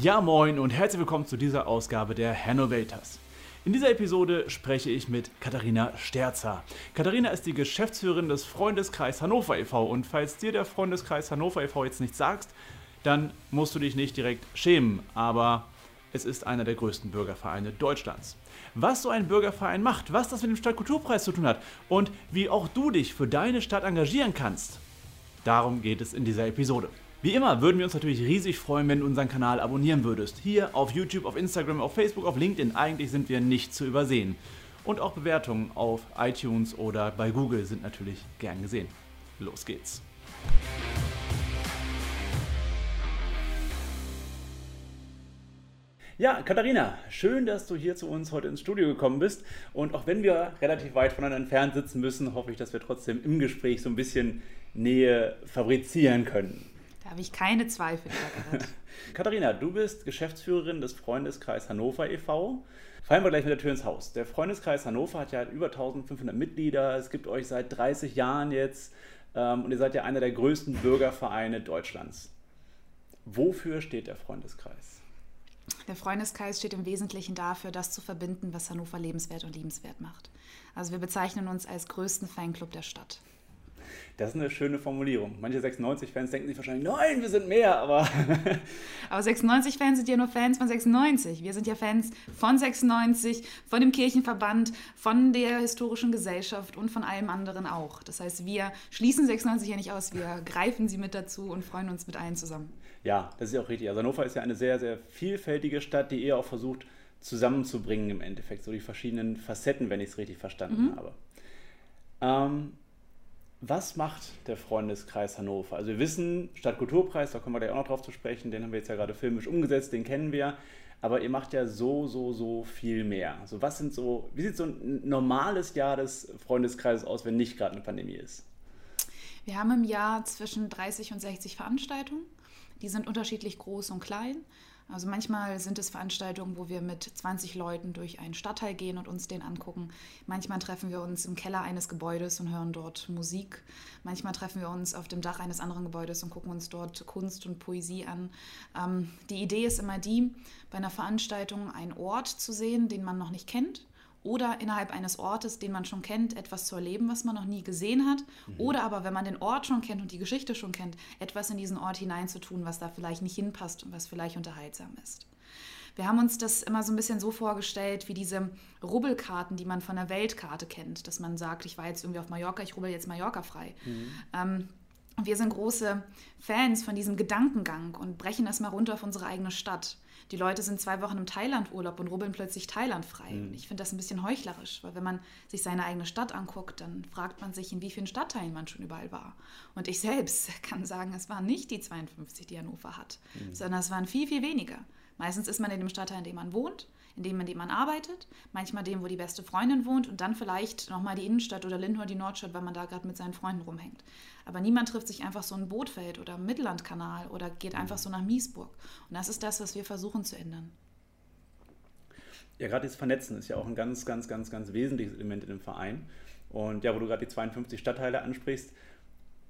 Ja, moin und herzlich willkommen zu dieser Ausgabe der Hannovators. In dieser Episode spreche ich mit Katharina Sterzer. Katharina ist die Geschäftsführerin des Freundeskreis Hannover e.V. Und falls dir der Freundeskreis Hannover e.V. jetzt nichts sagst, dann musst du dich nicht direkt schämen. Aber es ist einer der größten Bürgervereine Deutschlands. Was so ein Bürgerverein macht, was das mit dem Stadtkulturpreis zu tun hat und wie auch du dich für deine Stadt engagieren kannst, darum geht es in dieser Episode. Wie immer würden wir uns natürlich riesig freuen, wenn du unseren Kanal abonnieren würdest. Hier auf YouTube, auf Instagram, auf Facebook, auf LinkedIn. Eigentlich sind wir nicht zu übersehen. Und auch Bewertungen auf iTunes oder bei Google sind natürlich gern gesehen. Los geht's. Ja, Katharina, schön, dass du hier zu uns heute ins Studio gekommen bist. Und auch wenn wir relativ weit voneinander entfernt sitzen müssen, hoffe ich, dass wir trotzdem im Gespräch so ein bisschen Nähe fabrizieren können. Da habe ich keine Zweifel. Katharina, du bist Geschäftsführerin des Freundeskreis Hannover e.V. Fallen wir gleich mit der Tür ins Haus. Der Freundeskreis Hannover hat ja über 1500 Mitglieder. Es gibt euch seit 30 Jahren jetzt ähm, und ihr seid ja einer der größten Bürgervereine Deutschlands. Wofür steht der Freundeskreis? Der Freundeskreis steht im Wesentlichen dafür, das zu verbinden, was Hannover lebenswert und liebenswert macht. Also wir bezeichnen uns als größten Fanclub der Stadt. Das ist eine schöne Formulierung. Manche 96-Fans denken sich wahrscheinlich, nein, wir sind mehr, aber. aber 96-Fans sind ja nur Fans von 96. Wir sind ja Fans von 96, von dem Kirchenverband, von der historischen Gesellschaft und von allem anderen auch. Das heißt, wir schließen 96 ja nicht aus, wir greifen sie mit dazu und freuen uns mit allen zusammen. Ja, das ist ja auch richtig. Also Hannover ist ja eine sehr, sehr vielfältige Stadt, die eher auch versucht zusammenzubringen im Endeffekt. So die verschiedenen Facetten, wenn ich es richtig verstanden mhm. habe. Ähm, was macht der Freundeskreis Hannover? Also wir wissen, Stadtkulturpreis, da kommen wir gleich auch noch drauf zu sprechen, den haben wir jetzt ja gerade filmisch umgesetzt, den kennen wir. Aber ihr macht ja so, so, so viel mehr. Also was sind so, wie sieht so ein normales Jahr des Freundeskreises aus, wenn nicht gerade eine Pandemie ist? Wir haben im Jahr zwischen 30 und 60 Veranstaltungen. Die sind unterschiedlich groß und klein. Also manchmal sind es Veranstaltungen, wo wir mit 20 Leuten durch einen Stadtteil gehen und uns den angucken. Manchmal treffen wir uns im Keller eines Gebäudes und hören dort Musik. Manchmal treffen wir uns auf dem Dach eines anderen Gebäudes und gucken uns dort Kunst und Poesie an. Ähm, die Idee ist immer die, bei einer Veranstaltung einen Ort zu sehen, den man noch nicht kennt oder innerhalb eines Ortes, den man schon kennt, etwas zu erleben, was man noch nie gesehen hat. Mhm. Oder aber, wenn man den Ort schon kennt und die Geschichte schon kennt, etwas in diesen Ort hineinzutun, was da vielleicht nicht hinpasst und was vielleicht unterhaltsam ist. Wir haben uns das immer so ein bisschen so vorgestellt, wie diese Rubbelkarten, die man von der Weltkarte kennt, dass man sagt, ich war jetzt irgendwie auf Mallorca, ich rubbel jetzt Mallorca frei. Mhm. Ähm, wir sind große Fans von diesem Gedankengang und brechen das mal runter auf unsere eigene Stadt. Die Leute sind zwei Wochen im Thailand-Urlaub und rubbeln plötzlich Thailand frei. Mhm. Ich finde das ein bisschen heuchlerisch, weil wenn man sich seine eigene Stadt anguckt, dann fragt man sich, in wie vielen Stadtteilen man schon überall war. Und ich selbst kann sagen, es waren nicht die 52, die Hannover hat, mhm. sondern es waren viel, viel weniger. Meistens ist man in dem Stadtteil, in dem man wohnt in dem, in dem man arbeitet, manchmal dem, wo die beste Freundin wohnt und dann vielleicht nochmal die Innenstadt oder Lindhorn, die Nordstadt, weil man da gerade mit seinen Freunden rumhängt. Aber niemand trifft sich einfach so in Bootfeld oder Mittellandkanal oder geht einfach so nach Miesburg. Und das ist das, was wir versuchen zu ändern. Ja, gerade das Vernetzen ist ja auch ein ganz, ganz, ganz, ganz wesentliches Element in dem Verein. Und ja, wo du gerade die 52 Stadtteile ansprichst,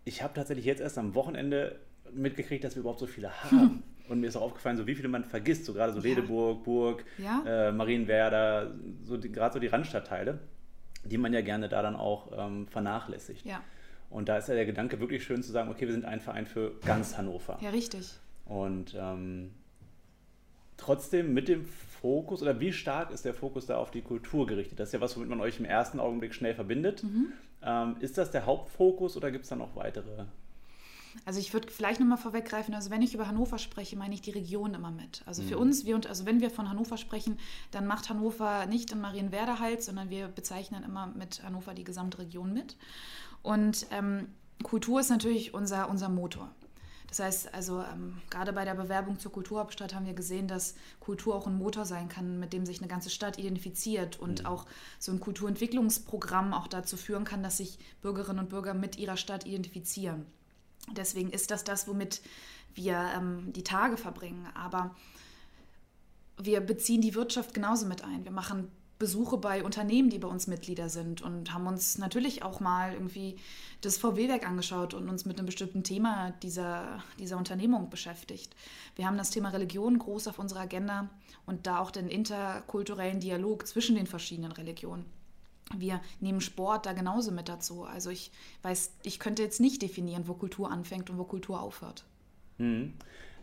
ich habe tatsächlich jetzt erst am Wochenende mitgekriegt, dass wir überhaupt so viele haben. Und mir ist auch aufgefallen, so wie viele man vergisst, so gerade so Wedeburg, Burg, ja. äh, Marienwerder, so gerade so die Randstadtteile, die man ja gerne da dann auch ähm, vernachlässigt. Ja. Und da ist ja der Gedanke wirklich schön zu sagen, okay, wir sind ein Verein für ganz Hannover. Ja, richtig. Und ähm, trotzdem mit dem Fokus, oder wie stark ist der Fokus da auf die Kultur gerichtet? Das ist ja was, womit man euch im ersten Augenblick schnell verbindet. Mhm. Ähm, ist das der Hauptfokus oder gibt es da noch weitere also ich würde vielleicht nochmal vorweggreifen, also wenn ich über Hannover spreche, meine ich die Region immer mit. Also für mhm. uns, wir, also wenn wir von Hannover sprechen, dann macht Hannover nicht in Marienwerder halt, sondern wir bezeichnen immer mit Hannover die gesamte Region mit. Und ähm, Kultur ist natürlich unser, unser Motor. Das heißt, also ähm, gerade bei der Bewerbung zur Kulturhauptstadt haben wir gesehen, dass Kultur auch ein Motor sein kann, mit dem sich eine ganze Stadt identifiziert und mhm. auch so ein Kulturentwicklungsprogramm auch dazu führen kann, dass sich Bürgerinnen und Bürger mit ihrer Stadt identifizieren. Deswegen ist das das, womit wir ähm, die Tage verbringen. Aber wir beziehen die Wirtschaft genauso mit ein. Wir machen Besuche bei Unternehmen, die bei uns Mitglieder sind und haben uns natürlich auch mal irgendwie das VW-Werk angeschaut und uns mit einem bestimmten Thema dieser, dieser Unternehmung beschäftigt. Wir haben das Thema Religion groß auf unserer Agenda und da auch den interkulturellen Dialog zwischen den verschiedenen Religionen. Wir nehmen Sport da genauso mit dazu. Also ich weiß, ich könnte jetzt nicht definieren, wo Kultur anfängt und wo Kultur aufhört. Mhm.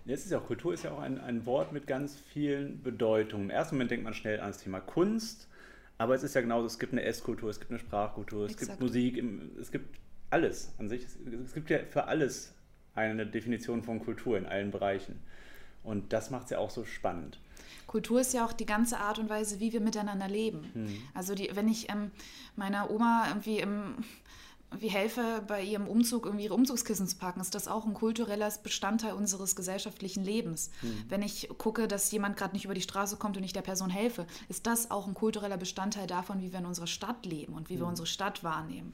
Jetzt ist ja auch Kultur ist ja auch ein, ein Wort mit ganz vielen Bedeutungen. Im ersten Moment denkt man schnell an das Thema Kunst, aber es ist ja genauso, es gibt eine Esskultur, es gibt eine Sprachkultur, es Exakt. gibt Musik, es gibt alles an sich. Es gibt ja für alles eine Definition von Kultur in allen Bereichen. Und das macht es ja auch so spannend. Kultur ist ja auch die ganze Art und Weise, wie wir miteinander leben. Mhm. Also die, wenn ich ähm, meiner Oma irgendwie im wie helfe, bei ihrem Umzug irgendwie ihre Umzugskissen zu packen, ist das auch ein kultureller Bestandteil unseres gesellschaftlichen Lebens. Mhm. Wenn ich gucke, dass jemand gerade nicht über die Straße kommt und ich der Person helfe, ist das auch ein kultureller Bestandteil davon, wie wir in unserer Stadt leben und wie mhm. wir unsere Stadt wahrnehmen.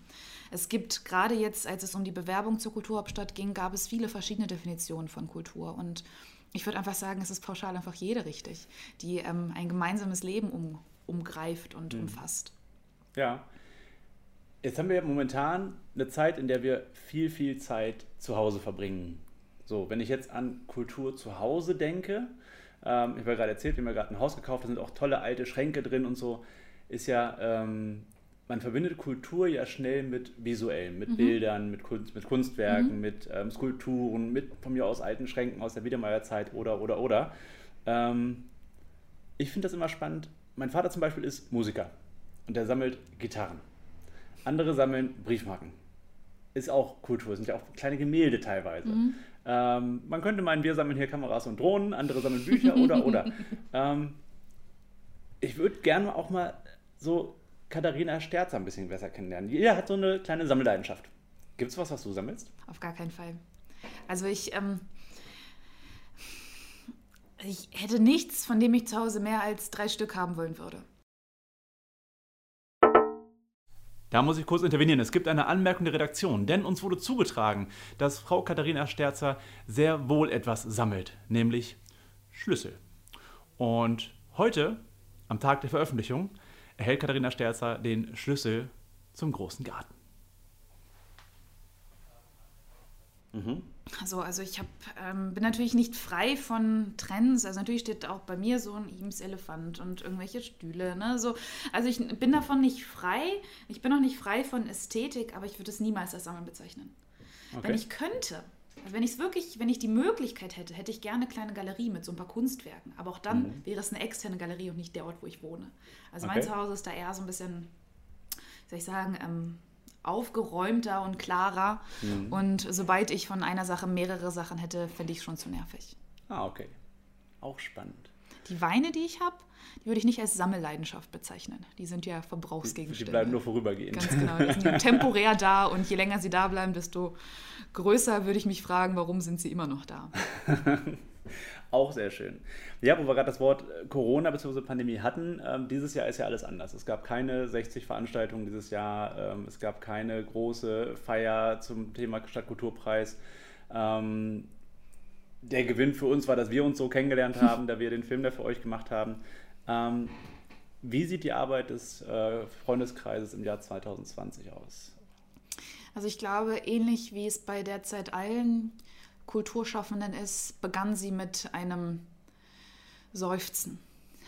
Es gibt gerade jetzt, als es um die Bewerbung zur Kulturhauptstadt ging, gab es viele verschiedene Definitionen von Kultur und ich würde einfach sagen, es ist pauschal einfach jede richtig, die ähm, ein gemeinsames Leben um, umgreift und mhm. umfasst. Ja, Jetzt haben wir momentan eine Zeit, in der wir viel, viel Zeit zu Hause verbringen. So, wenn ich jetzt an Kultur zu Hause denke, ähm, ich habe ja gerade erzählt, wir haben ja gerade ein Haus gekauft, da sind auch tolle alte Schränke drin und so, ist ja, ähm, man verbindet Kultur ja schnell mit visuellen, mit mhm. Bildern, mit, Kunst, mit Kunstwerken, mhm. mit ähm, Skulpturen, mit von mir aus alten Schränken aus der Biedermeierzeit oder, oder, oder. Ähm, ich finde das immer spannend. Mein Vater zum Beispiel ist Musiker und der sammelt Gitarren. Andere sammeln Briefmarken. Ist auch Kultur, sind ja auch kleine Gemälde teilweise. Mhm. Ähm, man könnte meinen, wir sammeln hier Kameras und Drohnen, andere sammeln Bücher oder oder. Ähm, ich würde gerne auch mal so Katharina Sterzer ein bisschen besser kennenlernen. Jeder hat so eine kleine Sammelleidenschaft. Gibt es was, was du sammelst? Auf gar keinen Fall. Also ich, ähm, ich hätte nichts, von dem ich zu Hause mehr als drei Stück haben wollen würde. Da muss ich kurz intervenieren. Es gibt eine Anmerkung der Redaktion, denn uns wurde zugetragen, dass Frau Katharina Sterzer sehr wohl etwas sammelt, nämlich Schlüssel. Und heute, am Tag der Veröffentlichung, erhält Katharina Sterzer den Schlüssel zum großen Garten. Mhm. Also, also ich hab, ähm, bin natürlich nicht frei von Trends. Also natürlich steht auch bei mir so ein Eames Elefant und irgendwelche Stühle. Ne? So, also ich bin davon nicht frei. Ich bin auch nicht frei von Ästhetik, aber ich würde es niemals als Sammeln bezeichnen. Okay. Wenn ich könnte, also wenn ich es wirklich, wenn ich die Möglichkeit hätte, hätte ich gerne eine kleine Galerie mit so ein paar Kunstwerken. Aber auch dann mhm. wäre es eine externe Galerie und nicht der Ort, wo ich wohne. Also okay. mein Zuhause ist da eher so ein bisschen, wie soll ich sagen, ähm, aufgeräumter und klarer. Mhm. Und sobald ich von einer Sache mehrere Sachen hätte, fände ich es schon zu nervig. Ah, okay. Auch spannend. Die Weine, die ich habe, die würde ich nicht als Sammelleidenschaft bezeichnen. Die sind ja Verbrauchsgegenstände. Die bleiben nur vorübergehend. Ganz genau. Die sind temporär da und je länger sie da bleiben, desto größer würde ich mich fragen, warum sind sie immer noch da. Auch sehr schön. Ja, wo wir gerade das Wort äh, Corona bzw. Pandemie hatten, ähm, dieses Jahr ist ja alles anders. Es gab keine 60 Veranstaltungen dieses Jahr, ähm, es gab keine große Feier zum Thema Stadtkulturpreis. Ähm, der Gewinn für uns war, dass wir uns so kennengelernt haben, da wir den Film da für euch gemacht haben. Ähm, wie sieht die Arbeit des äh, Freundeskreises im Jahr 2020 aus? Also ich glaube, ähnlich wie es bei derzeit allen Kulturschaffenden ist, begann sie mit einem Seufzen.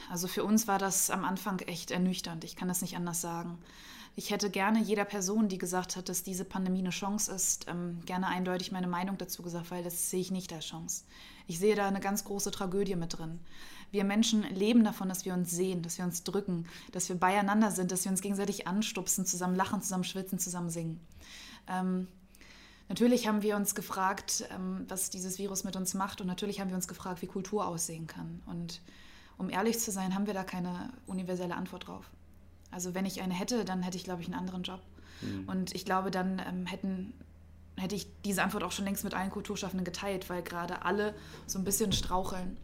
Also für uns war das am Anfang echt ernüchternd. Ich kann das nicht anders sagen. Ich hätte gerne jeder Person, die gesagt hat, dass diese Pandemie eine Chance ist, ähm, gerne eindeutig meine Meinung dazu gesagt, weil das sehe ich nicht als Chance. Ich sehe da eine ganz große Tragödie mit drin. Wir Menschen leben davon, dass wir uns sehen, dass wir uns drücken, dass wir beieinander sind, dass wir uns gegenseitig anstupsen, zusammen lachen, zusammen schwitzen, zusammen singen. Ähm, Natürlich haben wir uns gefragt, ähm, was dieses Virus mit uns macht und natürlich haben wir uns gefragt, wie Kultur aussehen kann. Und um ehrlich zu sein, haben wir da keine universelle Antwort drauf. Also wenn ich eine hätte, dann hätte ich, glaube ich, einen anderen Job. Mhm. Und ich glaube, dann ähm, hätten, hätte ich diese Antwort auch schon längst mit allen Kulturschaffenden geteilt, weil gerade alle so ein bisschen straucheln.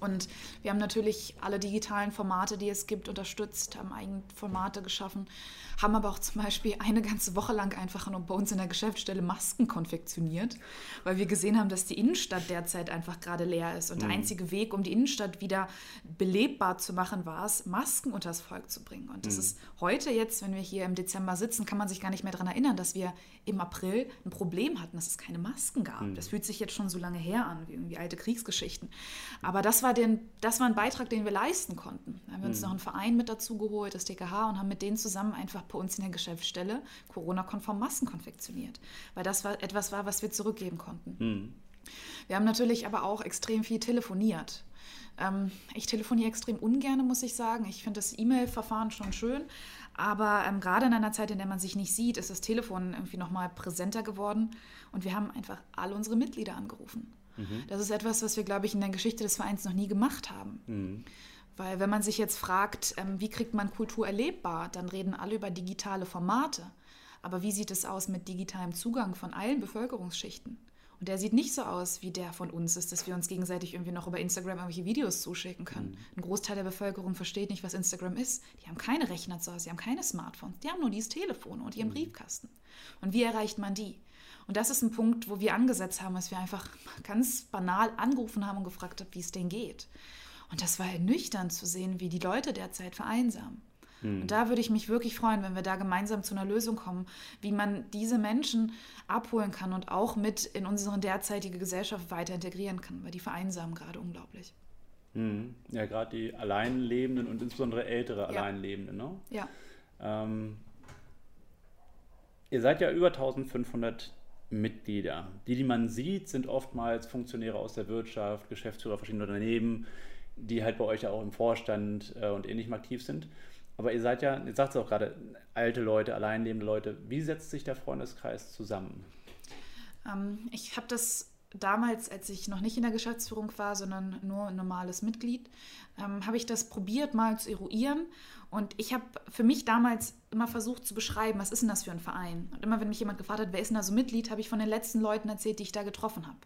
Und wir haben natürlich alle digitalen Formate, die es gibt, unterstützt, haben eigene Formate geschaffen, haben aber auch zum Beispiel eine ganze Woche lang einfach bei uns in der Geschäftsstelle Masken konfektioniert, weil wir gesehen haben, dass die Innenstadt derzeit einfach gerade leer ist. Und mhm. der einzige Weg, um die Innenstadt wieder belebbar zu machen, war es, Masken unters Volk zu bringen. Und das mhm. ist heute jetzt, wenn wir hier im Dezember sitzen, kann man sich gar nicht mehr daran erinnern, dass wir im April ein Problem hatten, dass es keine Masken gab. Mhm. Das fühlt sich jetzt schon so lange her an, wie irgendwie alte Kriegsgeschichten. Aber das war, den, das war ein Beitrag, den wir leisten konnten. Da haben wir uns mhm. noch einen Verein mit dazu geholt, das DKH, und haben mit denen zusammen einfach bei uns in der Geschäftsstelle Corona-konform Masken konfektioniert. Weil das war etwas war, was wir zurückgeben konnten. Mhm. Wir haben natürlich aber auch extrem viel telefoniert. Ähm, ich telefoniere extrem ungern, muss ich sagen. Ich finde das E-Mail-Verfahren schon schön, aber ähm, gerade in einer Zeit, in der man sich nicht sieht, ist das Telefon irgendwie nochmal präsenter geworden. Und wir haben einfach alle unsere Mitglieder angerufen. Mhm. Das ist etwas, was wir, glaube ich, in der Geschichte des Vereins noch nie gemacht haben. Mhm. Weil wenn man sich jetzt fragt, ähm, wie kriegt man Kultur erlebbar, dann reden alle über digitale Formate. Aber wie sieht es aus mit digitalem Zugang von allen Bevölkerungsschichten? Und der sieht nicht so aus, wie der von uns ist, dass wir uns gegenseitig irgendwie noch über Instagram irgendwelche Videos zuschicken können. Mhm. Ein Großteil der Bevölkerung versteht nicht, was Instagram ist. Die haben keine Rechner zu Hause, die haben keine Smartphones, die haben nur dieses Telefon und ihren mhm. Briefkasten. Und wie erreicht man die? Und das ist ein Punkt, wo wir angesetzt haben, dass wir einfach ganz banal angerufen haben und gefragt haben, wie es denen geht. Und das war ernüchternd zu sehen, wie die Leute derzeit vereinsamen. Hm. Und da würde ich mich wirklich freuen, wenn wir da gemeinsam zu einer Lösung kommen, wie man diese Menschen abholen kann und auch mit in unsere derzeitige Gesellschaft weiter integrieren kann, weil die vereinsamen gerade unglaublich. Hm. Ja, gerade die Alleinlebenden und insbesondere ältere ja. Alleinlebenden. Ne? Ja. Ähm, ihr seid ja über 1500 Mitglieder. Die, die man sieht, sind oftmals Funktionäre aus der Wirtschaft, Geschäftsführer verschiedener Unternehmen, die halt bei euch ja auch im Vorstand äh, und ähnlichem aktiv sind. Aber ihr seid ja, ihr sagt es auch gerade, alte Leute, alleinlebende Leute. Wie setzt sich der Freundeskreis zusammen? Ähm, ich habe das damals, als ich noch nicht in der Geschäftsführung war, sondern nur ein normales Mitglied, ähm, habe ich das probiert mal zu eruieren. Und ich habe für mich damals immer versucht zu beschreiben, was ist denn das für ein Verein? Und immer wenn mich jemand gefragt hat, wer ist denn da so Mitglied, habe ich von den letzten Leuten erzählt, die ich da getroffen habe.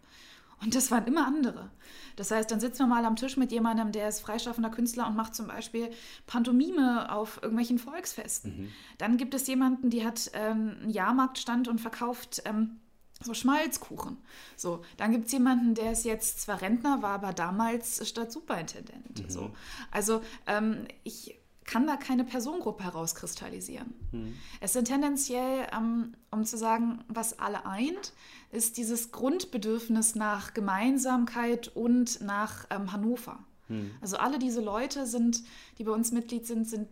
Und das waren immer andere. Das heißt, dann sitzen wir mal am Tisch mit jemandem, der ist freischaffender Künstler und macht zum Beispiel Pantomime auf irgendwelchen Volksfesten. Mhm. Dann gibt es jemanden, die hat ähm, einen Jahrmarktstand und verkauft ähm, so Schmalzkuchen. So, dann gibt es jemanden, der ist jetzt zwar Rentner, war aber damals Stadtsuperintendent. Mhm. So. Also ähm, ich kann da keine Personengruppe herauskristallisieren. Mhm. Es sind tendenziell, ähm, um zu sagen, was alle eint, ist dieses Grundbedürfnis nach Gemeinsamkeit und nach ähm, Hannover. Mhm. Also alle diese Leute sind, die bei uns Mitglied sind, sind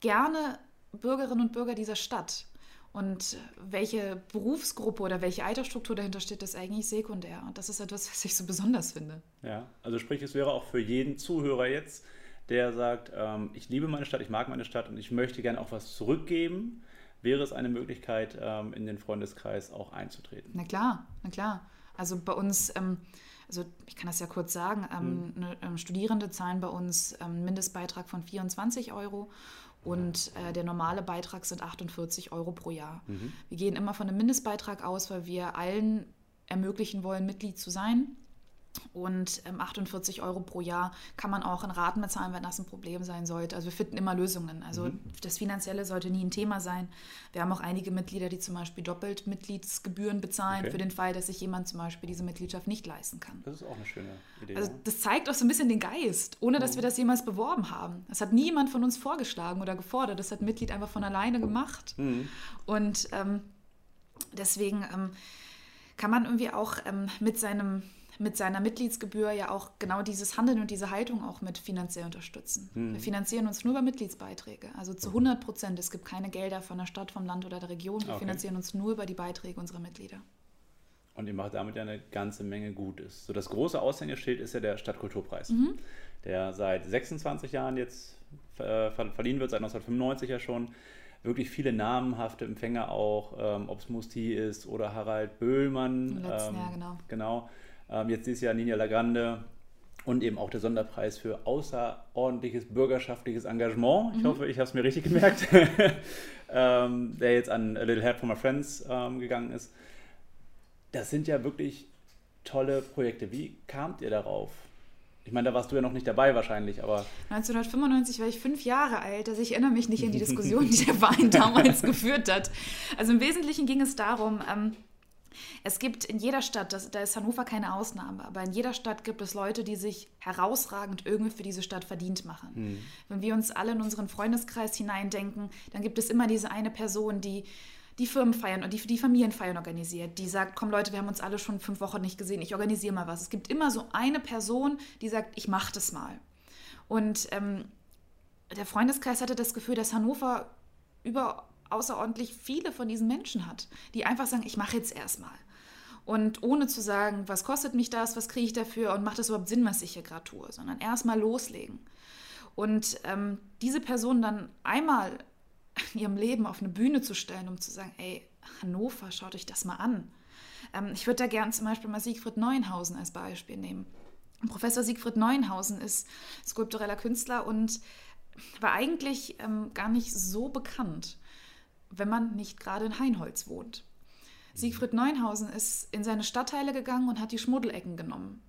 gerne Bürgerinnen und Bürger dieser Stadt. Und welche Berufsgruppe oder welche Altersstruktur dahinter steht, ist eigentlich sekundär. Und das ist etwas, was ich so besonders finde. Ja, also sprich, es wäre auch für jeden Zuhörer jetzt der sagt, ähm, ich liebe meine Stadt, ich mag meine Stadt und ich möchte gerne auch was zurückgeben, wäre es eine Möglichkeit, ähm, in den Freundeskreis auch einzutreten. Na klar, na klar. Also bei uns, ähm, also ich kann das ja kurz sagen, ähm, Studierende zahlen bei uns einen ähm, Mindestbeitrag von 24 Euro und äh, der normale Beitrag sind 48 Euro pro Jahr. Mhm. Wir gehen immer von einem Mindestbeitrag aus, weil wir allen ermöglichen wollen, Mitglied zu sein. Und ähm, 48 Euro pro Jahr kann man auch in Raten bezahlen, wenn das ein Problem sein sollte. Also wir finden immer Lösungen. Also mhm. das Finanzielle sollte nie ein Thema sein. Wir haben auch einige Mitglieder, die zum Beispiel doppelt Mitgliedsgebühren bezahlen okay. für den Fall, dass sich jemand zum Beispiel diese Mitgliedschaft nicht leisten kann. Das ist auch eine schöne Idee. Also das zeigt auch so ein bisschen den Geist, ohne dass mhm. wir das jemals beworben haben. Das hat niemand von uns vorgeschlagen oder gefordert. Das hat ein Mitglied einfach von alleine gemacht. Mhm. Und ähm, deswegen ähm, kann man irgendwie auch ähm, mit seinem mit seiner Mitgliedsgebühr ja auch genau dieses Handeln und diese Haltung auch mit finanziell unterstützen. Hm. Wir finanzieren uns nur über Mitgliedsbeiträge, also zu 100 Prozent. Es gibt keine Gelder von der Stadt, vom Land oder der Region. Wir okay. finanzieren uns nur über die Beiträge unserer Mitglieder. Und ihr macht damit ja eine ganze Menge Gutes. So das große Aushängeschild ist ja der Stadtkulturpreis, mhm. der seit 26 Jahren jetzt äh, verliehen wird, seit 1995 ja schon wirklich viele namenhafte Empfänger auch, ähm, ob es Musti ist oder Harald Böhlmann. Im letzten ähm, Jahr, genau. Genau. Ähm, jetzt dieses Jahr Nina Lagrande und eben auch der Sonderpreis für außerordentliches bürgerschaftliches Engagement. Ich mhm. hoffe, ich habe es mir richtig gemerkt, ähm, der jetzt an A Little Help for My Friends ähm, gegangen ist. Das sind ja wirklich tolle Projekte. Wie kamt ihr darauf? Ich meine, da warst du ja noch nicht dabei wahrscheinlich, aber. 1995 war ich fünf Jahre alt, also ich erinnere mich nicht an die Diskussion, die der Verein damals geführt hat. Also im Wesentlichen ging es darum, ähm, es gibt in jeder Stadt, das, da ist Hannover keine Ausnahme, aber in jeder Stadt gibt es Leute, die sich herausragend irgendwie für diese Stadt verdient machen. Mhm. Wenn wir uns alle in unseren Freundeskreis hineindenken, dann gibt es immer diese eine Person, die die Firmenfeiern und die, die Familienfeiern organisiert, die sagt, komm Leute, wir haben uns alle schon fünf Wochen nicht gesehen, ich organisiere mal was. Es gibt immer so eine Person, die sagt, ich mache das mal. Und ähm, der Freundeskreis hatte das Gefühl, dass Hannover über außerordentlich viele von diesen Menschen hat, die einfach sagen, ich mache jetzt erstmal. Und ohne zu sagen, was kostet mich das, was kriege ich dafür und macht das überhaupt Sinn, was ich hier gerade tue, sondern erstmal loslegen. Und ähm, diese Person dann einmal in ihrem Leben auf eine Bühne zu stellen, um zu sagen, ey, Hannover, schaut euch das mal an. Ähm, ich würde da gerne zum Beispiel mal Siegfried Neuenhausen als Beispiel nehmen. Professor Siegfried Neuenhausen ist skulptureller Künstler und war eigentlich ähm, gar nicht so bekannt, wenn man nicht gerade in Heinholz wohnt. Siegfried Neuenhausen ist in seine Stadtteile gegangen und hat die Schmuddelecken genommen.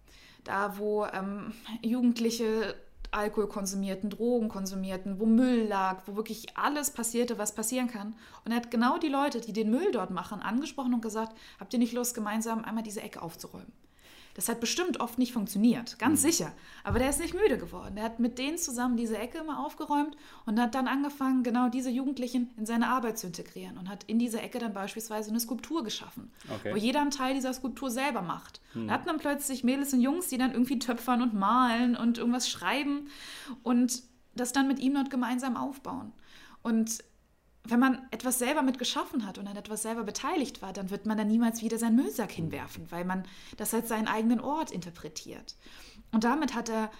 Da, wo ähm, Jugendliche Alkohol konsumierten, Drogen konsumierten, wo Müll lag, wo wirklich alles passierte, was passieren kann. Und er hat genau die Leute, die den Müll dort machen, angesprochen und gesagt, habt ihr nicht Lust, gemeinsam einmal diese Ecke aufzuräumen? Das hat bestimmt oft nicht funktioniert, ganz mhm. sicher. Aber der ist nicht müde geworden. Der hat mit denen zusammen diese Ecke immer aufgeräumt und hat dann angefangen, genau diese Jugendlichen in seine Arbeit zu integrieren und hat in dieser Ecke dann beispielsweise eine Skulptur geschaffen, okay. wo jeder einen Teil dieser Skulptur selber macht. Mhm. Da hatten dann plötzlich Mädels und Jungs, die dann irgendwie töpfern und malen und irgendwas schreiben und das dann mit ihm dort gemeinsam aufbauen. Und wenn man etwas selber mit geschaffen hat und an etwas selber beteiligt war, dann wird man da niemals wieder seinen Müllsack hinwerfen, weil man das als seinen eigenen Ort interpretiert. Und damit hat er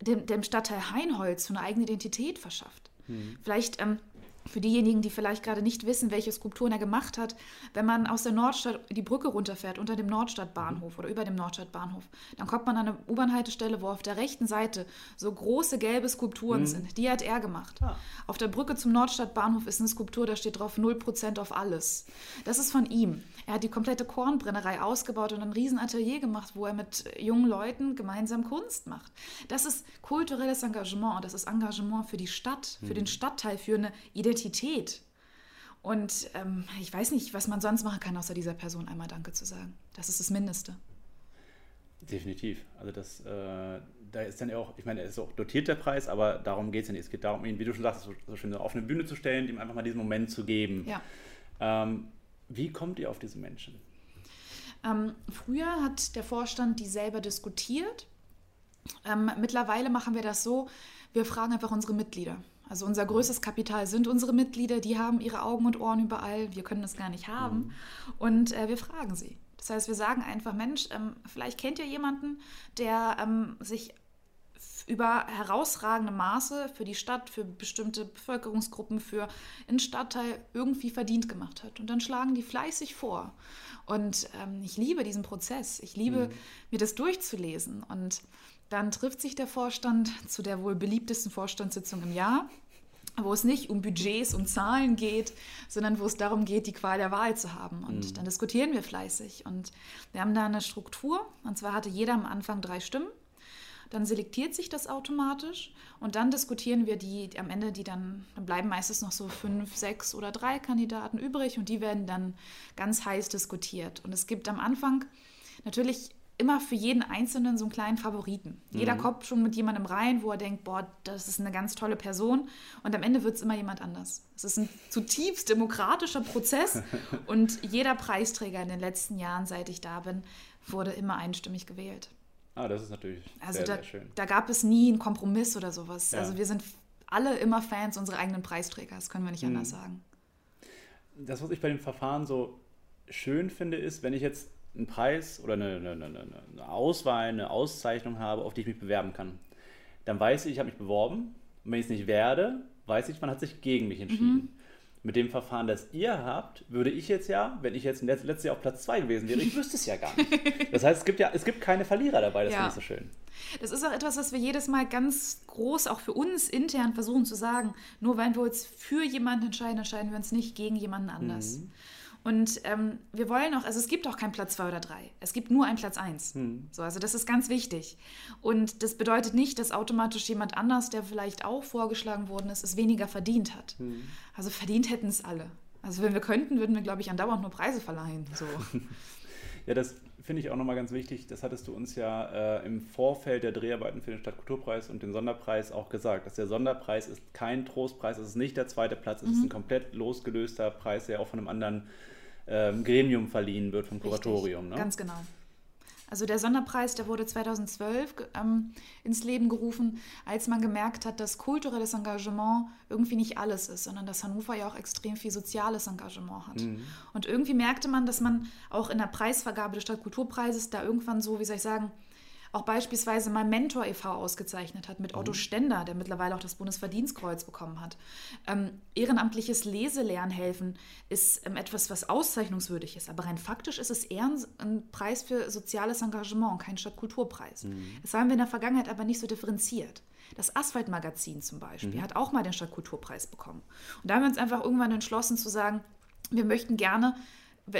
dem, dem Stadtteil Heinholz so eine eigene Identität verschafft. Mhm. Vielleicht ähm, für diejenigen, die vielleicht gerade nicht wissen, welche Skulpturen er gemacht hat, wenn man aus der Nordstadt die Brücke runterfährt, unter dem Nordstadtbahnhof oder über dem Nordstadtbahnhof, dann kommt man an eine U-Bahn-Haltestelle, wo auf der rechten Seite so große gelbe Skulpturen mhm. sind. Die hat er gemacht. Ah. Auf der Brücke zum Nordstadtbahnhof ist eine Skulptur, da steht drauf 0% auf alles. Das ist von ihm. Er hat die komplette Kornbrennerei ausgebaut und ein Riesenatelier gemacht, wo er mit jungen Leuten gemeinsam Kunst macht. Das ist kulturelles Engagement und das ist Engagement für die Stadt, für mhm. den Stadtteil, für eine Identität. Und ähm, ich weiß nicht, was man sonst machen kann, außer dieser Person einmal Danke zu sagen. Das ist das Mindeste. Definitiv. Also das, äh, da ist dann ja auch, ich meine, es ist auch dotiert der Preis, aber darum geht es ja nicht. Es geht darum, ihn, wie du schon sagst, so, so schön auf eine Bühne zu stellen, ihm einfach mal diesen Moment zu geben. Ja. Ähm, wie kommt ihr auf diese Menschen? Ähm, früher hat der Vorstand die selber diskutiert. Ähm, mittlerweile machen wir das so, wir fragen einfach unsere Mitglieder. Also unser größtes Kapital sind unsere Mitglieder, die haben ihre Augen und Ohren überall, wir können das gar nicht haben. Mhm. Und äh, wir fragen sie. Das heißt, wir sagen einfach, Mensch, ähm, vielleicht kennt ihr jemanden, der ähm, sich über herausragende Maße für die Stadt, für bestimmte Bevölkerungsgruppen, für einen Stadtteil irgendwie verdient gemacht hat. Und dann schlagen die fleißig vor. Und ähm, ich liebe diesen Prozess. Ich liebe, mhm. mir das durchzulesen. Und dann trifft sich der Vorstand zu der wohl beliebtesten Vorstandssitzung im Jahr wo es nicht um Budgets und Zahlen geht, sondern wo es darum geht, die Qual der Wahl zu haben. Und mhm. dann diskutieren wir fleißig. Und wir haben da eine Struktur. Und zwar hatte jeder am Anfang drei Stimmen dann selektiert sich das automatisch und dann diskutieren wir die, die am Ende, die dann, dann bleiben meistens noch so fünf, sechs oder drei Kandidaten übrig und die werden dann ganz heiß diskutiert. Und es gibt am Anfang natürlich immer für jeden Einzelnen so einen kleinen Favoriten. Mhm. Jeder kommt schon mit jemandem rein, wo er denkt, boah, das ist eine ganz tolle Person. Und am Ende wird es immer jemand anders. Es ist ein zutiefst demokratischer Prozess. und jeder Preisträger in den letzten Jahren, seit ich da bin, wurde immer einstimmig gewählt. Ah, das ist natürlich also sehr, da, sehr schön. Da gab es nie einen Kompromiss oder sowas. Ja. Also wir sind alle immer Fans unserer eigenen Preisträger, das können wir nicht mhm. anders sagen. Das, was ich bei dem Verfahren so schön finde, ist, wenn ich jetzt einen Preis oder eine, eine, eine, eine Auswahl, eine Auszeichnung habe, auf die ich mich bewerben kann, dann weiß ich, ich habe mich beworben. Und wenn ich es nicht werde, weiß ich, man hat sich gegen mich entschieden. Mhm mit dem Verfahren, das ihr habt, würde ich jetzt ja, wenn ich jetzt letztes Jahr auf Platz 2 gewesen wäre, ich wüsste es ja gar nicht. Das heißt, es gibt ja, es gibt keine Verlierer dabei, das ja. finde ich so schön. Das ist auch etwas, was wir jedes Mal ganz groß auch für uns intern versuchen zu sagen. Nur weil wir uns für jemanden entscheiden, entscheiden wir uns nicht gegen jemanden anders. Mhm. Und ähm, wir wollen auch, also es gibt auch keinen Platz zwei oder drei. Es gibt nur einen Platz eins. Hm. So, also das ist ganz wichtig. Und das bedeutet nicht, dass automatisch jemand anders, der vielleicht auch vorgeschlagen worden ist, es weniger verdient hat. Hm. Also verdient hätten es alle. Also wenn wir könnten, würden wir, glaube ich, andauernd nur Preise verleihen. So. ja, das finde ich auch nochmal ganz wichtig. Das hattest du uns ja äh, im Vorfeld der Dreharbeiten für den Stadtkulturpreis und den Sonderpreis auch gesagt, dass der Sonderpreis ist kein Trostpreis, es ist nicht der zweite Platz, es mhm. ist ein komplett losgelöster Preis, der auch von einem anderen ähm, Gremium verliehen wird, vom Kuratorium. Ne? Ganz genau. Also der Sonderpreis, der wurde 2012 ähm, ins Leben gerufen, als man gemerkt hat, dass kulturelles Engagement irgendwie nicht alles ist, sondern dass Hannover ja auch extrem viel soziales Engagement hat. Mhm. Und irgendwie merkte man, dass man auch in der Preisvergabe des Stadtkulturpreises da irgendwann so, wie soll ich sagen, auch beispielsweise mein Mentor e.V. ausgezeichnet hat mit Otto mhm. Stender, der mittlerweile auch das Bundesverdienstkreuz bekommen hat. Ähm, ehrenamtliches Leselernhelfen ist ähm, etwas, was auszeichnungswürdig ist, aber rein faktisch ist es eher ein, ein Preis für soziales Engagement, kein Stadtkulturpreis. Mhm. Das haben wir in der Vergangenheit aber nicht so differenziert. Das Asphaltmagazin zum Beispiel mhm. hat auch mal den Stadtkulturpreis bekommen. Und da haben wir uns einfach irgendwann entschlossen zu sagen, wir möchten gerne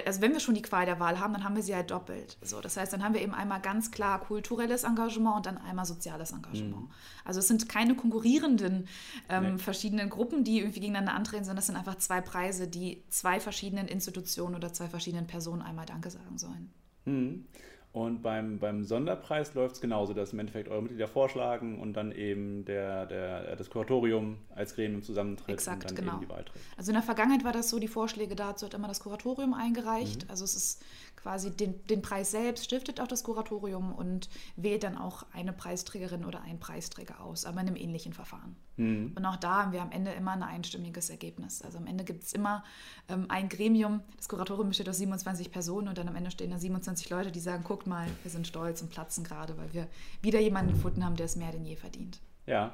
also wenn wir schon die Qual der Wahl haben, dann haben wir sie halt doppelt. So, das heißt, dann haben wir eben einmal ganz klar kulturelles Engagement und dann einmal soziales Engagement. Mhm. Also es sind keine konkurrierenden ähm, nee. verschiedenen Gruppen, die irgendwie gegeneinander antreten, sondern es sind einfach zwei Preise, die zwei verschiedenen Institutionen oder zwei verschiedenen Personen einmal Danke sagen sollen. Mhm. Und beim, beim Sonderpreis läuft es genauso, dass im Endeffekt eure Mitglieder vorschlagen und dann eben der, der, das Kuratorium als Gremium zusammentritt Exakt, und dann genau. eben die Wahl trifft. Also in der Vergangenheit war das so, die Vorschläge dazu hat immer das Kuratorium eingereicht. Mhm. Also es ist quasi den, den Preis selbst stiftet auch das Kuratorium und wählt dann auch eine Preisträgerin oder einen Preisträger aus, aber in einem ähnlichen Verfahren. Mhm. Und auch da haben wir am Ende immer ein einstimmiges Ergebnis. Also am Ende gibt es immer ähm, ein Gremium, das Kuratorium besteht aus 27 Personen und dann am Ende stehen da 27 Leute, die sagen, guckt mal, wir sind stolz und platzen gerade, weil wir wieder jemanden gefunden haben, der es mehr denn je verdient. Ja,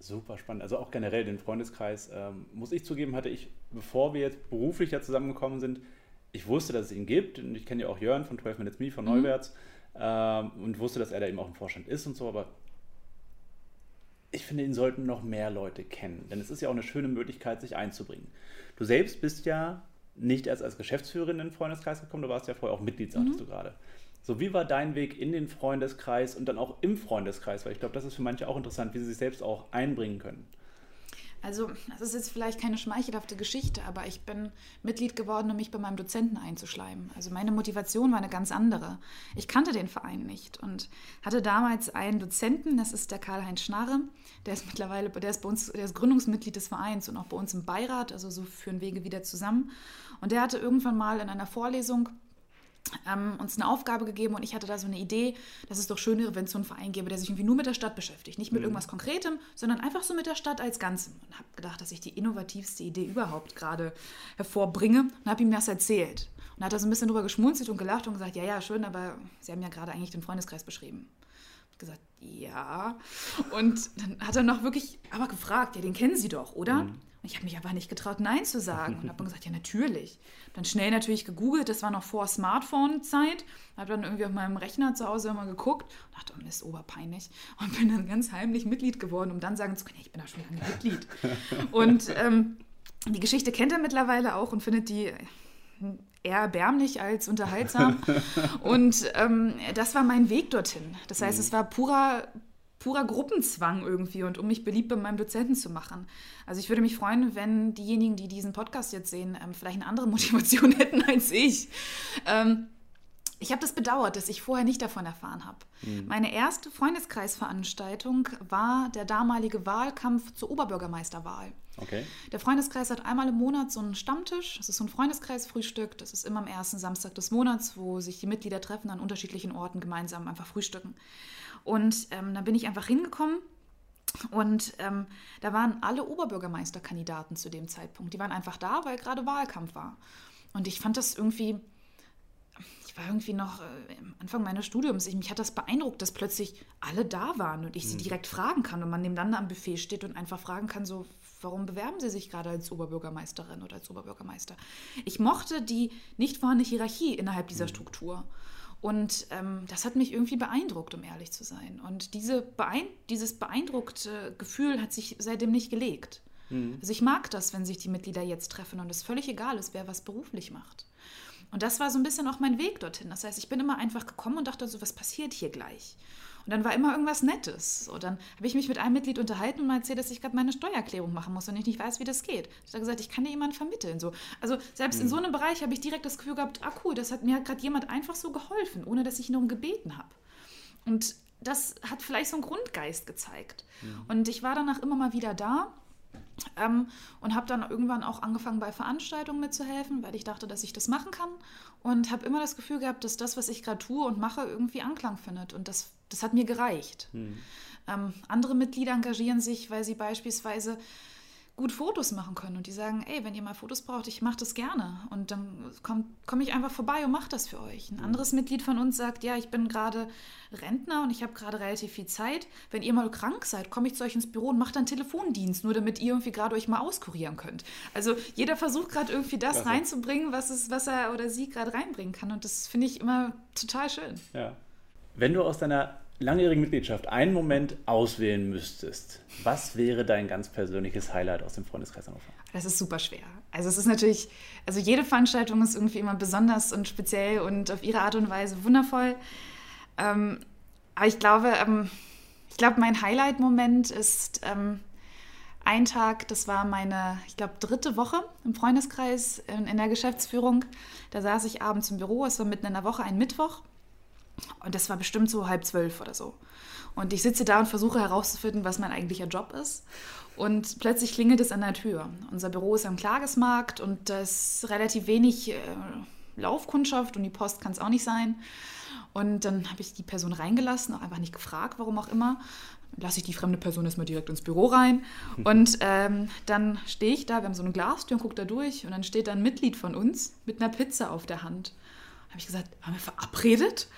Super spannend. Also auch generell den Freundeskreis, ähm, muss ich zugeben, hatte ich, bevor wir jetzt beruflich ja zusammengekommen sind, ich wusste, dass es ihn gibt und ich kenne ja auch Jörn von 12 Minutes Me von mhm. Neuwärts ähm, und wusste, dass er da eben auch im Vorstand ist und so, aber ich finde, ihn sollten noch mehr Leute kennen, denn es ist ja auch eine schöne Möglichkeit, sich einzubringen. Du selbst bist ja nicht erst als Geschäftsführerin in den Freundeskreis gekommen, du warst ja vorher auch Mitglied, sagtest mhm. du gerade. So, wie war dein Weg in den Freundeskreis und dann auch im Freundeskreis? Weil ich glaube, das ist für manche auch interessant, wie sie sich selbst auch einbringen können. Also, das ist jetzt vielleicht keine schmeichelhafte Geschichte, aber ich bin Mitglied geworden, um mich bei meinem Dozenten einzuschleimen. Also meine Motivation war eine ganz andere. Ich kannte den Verein nicht und hatte damals einen Dozenten, das ist der Karl-Heinz Schnarre, der ist mittlerweile, der ist bei uns, der ist Gründungsmitglied des Vereins und auch bei uns im Beirat, also so führen Wege wieder zusammen. Und der hatte irgendwann mal in einer Vorlesung ähm, uns eine Aufgabe gegeben und ich hatte da so eine Idee, dass es doch schön wäre, wenn es so einen Verein gäbe, der sich irgendwie nur mit der Stadt beschäftigt. Nicht mit mhm. irgendwas Konkretem, sondern einfach so mit der Stadt als Ganzem. Und habe gedacht, dass ich die innovativste Idee überhaupt gerade hervorbringe und habe ihm das erzählt. Und hat er so ein bisschen drüber geschmunzelt und gelacht und gesagt, ja, ja, schön, aber Sie haben ja gerade eigentlich den Freundeskreis beschrieben. Ich gesagt, ja. Und dann hat er noch wirklich aber gefragt, ja, den kennen Sie doch, oder? Mhm. Und ich habe mich aber nicht getraut, Nein zu sagen. Und habe gesagt, ja, natürlich. Dann schnell natürlich gegoogelt, das war noch vor Smartphone-Zeit. Habe dann irgendwie auf meinem Rechner zu Hause immer geguckt und dachte, oh, das ist oberpeinlich. Und bin dann ganz heimlich Mitglied geworden, um dann sagen zu können, ja, ich bin da schon lange Mitglied. und ähm, die Geschichte kennt er mittlerweile auch und findet die eher erbärmlich als unterhaltsam. und ähm, das war mein Weg dorthin. Das heißt, mhm. es war purer, purer Gruppenzwang irgendwie und um mich beliebt bei meinem Dozenten zu machen. Also ich würde mich freuen, wenn diejenigen, die diesen Podcast jetzt sehen, ähm, vielleicht eine andere Motivation hätten als ich. Ähm, ich habe das bedauert, dass ich vorher nicht davon erfahren habe. Mhm. Meine erste Freundeskreisveranstaltung war der damalige Wahlkampf zur Oberbürgermeisterwahl. Okay. Der Freundeskreis hat einmal im Monat so einen Stammtisch. Das ist so ein Freundeskreisfrühstück. Das ist immer am ersten Samstag des Monats, wo sich die Mitglieder treffen an unterschiedlichen Orten gemeinsam einfach frühstücken. Und ähm, dann bin ich einfach hingekommen und ähm, da waren alle Oberbürgermeisterkandidaten zu dem Zeitpunkt. Die waren einfach da, weil gerade Wahlkampf war. Und ich fand das irgendwie, ich war irgendwie noch äh, am Anfang meines Studiums, ich, mich hat das beeindruckt, dass plötzlich alle da waren und ich sie mhm. direkt fragen kann und man nebeneinander am Buffet steht und einfach fragen kann, so, warum bewerben Sie sich gerade als Oberbürgermeisterin oder als Oberbürgermeister? Ich mochte die nicht vorhandene Hierarchie innerhalb dieser mhm. Struktur. Und ähm, das hat mich irgendwie beeindruckt, um ehrlich zu sein. Und diese Beein dieses beeindruckte Gefühl hat sich seitdem nicht gelegt. Mhm. Also ich mag das, wenn sich die Mitglieder jetzt treffen und es völlig egal ist, wer was beruflich macht. Und das war so ein bisschen auch mein Weg dorthin. Das heißt, ich bin immer einfach gekommen und dachte so, was passiert hier gleich? Und dann war immer irgendwas Nettes. So, dann habe ich mich mit einem Mitglied unterhalten und mal erzählt, dass ich gerade meine Steuererklärung machen muss und ich nicht weiß, wie das geht. Ich habe gesagt, ich kann dir jemanden vermitteln. So. Also selbst mhm. in so einem Bereich habe ich direkt das Gefühl gehabt, ah cool, das hat mir gerade jemand einfach so geholfen, ohne dass ich ihn darum gebeten habe. Und das hat vielleicht so einen Grundgeist gezeigt. Mhm. Und ich war danach immer mal wieder da ähm, und habe dann irgendwann auch angefangen, bei Veranstaltungen mitzuhelfen, weil ich dachte, dass ich das machen kann. Und habe immer das Gefühl gehabt, dass das, was ich gerade tue und mache, irgendwie Anklang findet. Und das, das hat mir gereicht. Mhm. Ähm, andere Mitglieder engagieren sich, weil sie beispielsweise gut Fotos machen können und die sagen, ey, wenn ihr mal Fotos braucht, ich mache das gerne und dann komme komm ich einfach vorbei und mache das für euch. Ein anderes Mitglied von uns sagt, ja, ich bin gerade Rentner und ich habe gerade relativ viel Zeit. Wenn ihr mal krank seid, komme ich zu euch ins Büro und mache dann Telefondienst, nur damit ihr irgendwie gerade euch mal auskurieren könnt. Also jeder versucht gerade irgendwie das Klasse. reinzubringen, was, es, was er oder sie gerade reinbringen kann und das finde ich immer total schön. Ja. Wenn du aus deiner langjährigen Mitgliedschaft einen Moment auswählen müsstest, was wäre dein ganz persönliches Highlight aus dem Freundeskreis Hannover? Das ist super schwer. Also es ist natürlich, also jede Veranstaltung ist irgendwie immer besonders und speziell und auf ihre Art und Weise wundervoll. Ähm, aber ich glaube, ähm, ich glaube, mein Highlight-Moment ist ähm, ein Tag, das war meine, ich glaube, dritte Woche im Freundeskreis in, in der Geschäftsführung. Da saß ich abends im Büro, es war mitten in der Woche, ein Mittwoch. Und das war bestimmt so halb zwölf oder so. Und ich sitze da und versuche herauszufinden, was mein eigentlicher Job ist. Und plötzlich klingelt es an der Tür. Unser Büro ist am Klagesmarkt und da ist relativ wenig äh, Laufkundschaft und die Post kann es auch nicht sein. Und dann habe ich die Person reingelassen, auch einfach nicht gefragt, warum auch immer. Lasse ich die fremde Person erstmal direkt ins Büro rein. Und ähm, dann stehe ich da, wir haben so eine Glastür und gucke da durch. Und dann steht da ein Mitglied von uns mit einer Pizza auf der Hand. Habe ich gesagt, haben wir verabredet?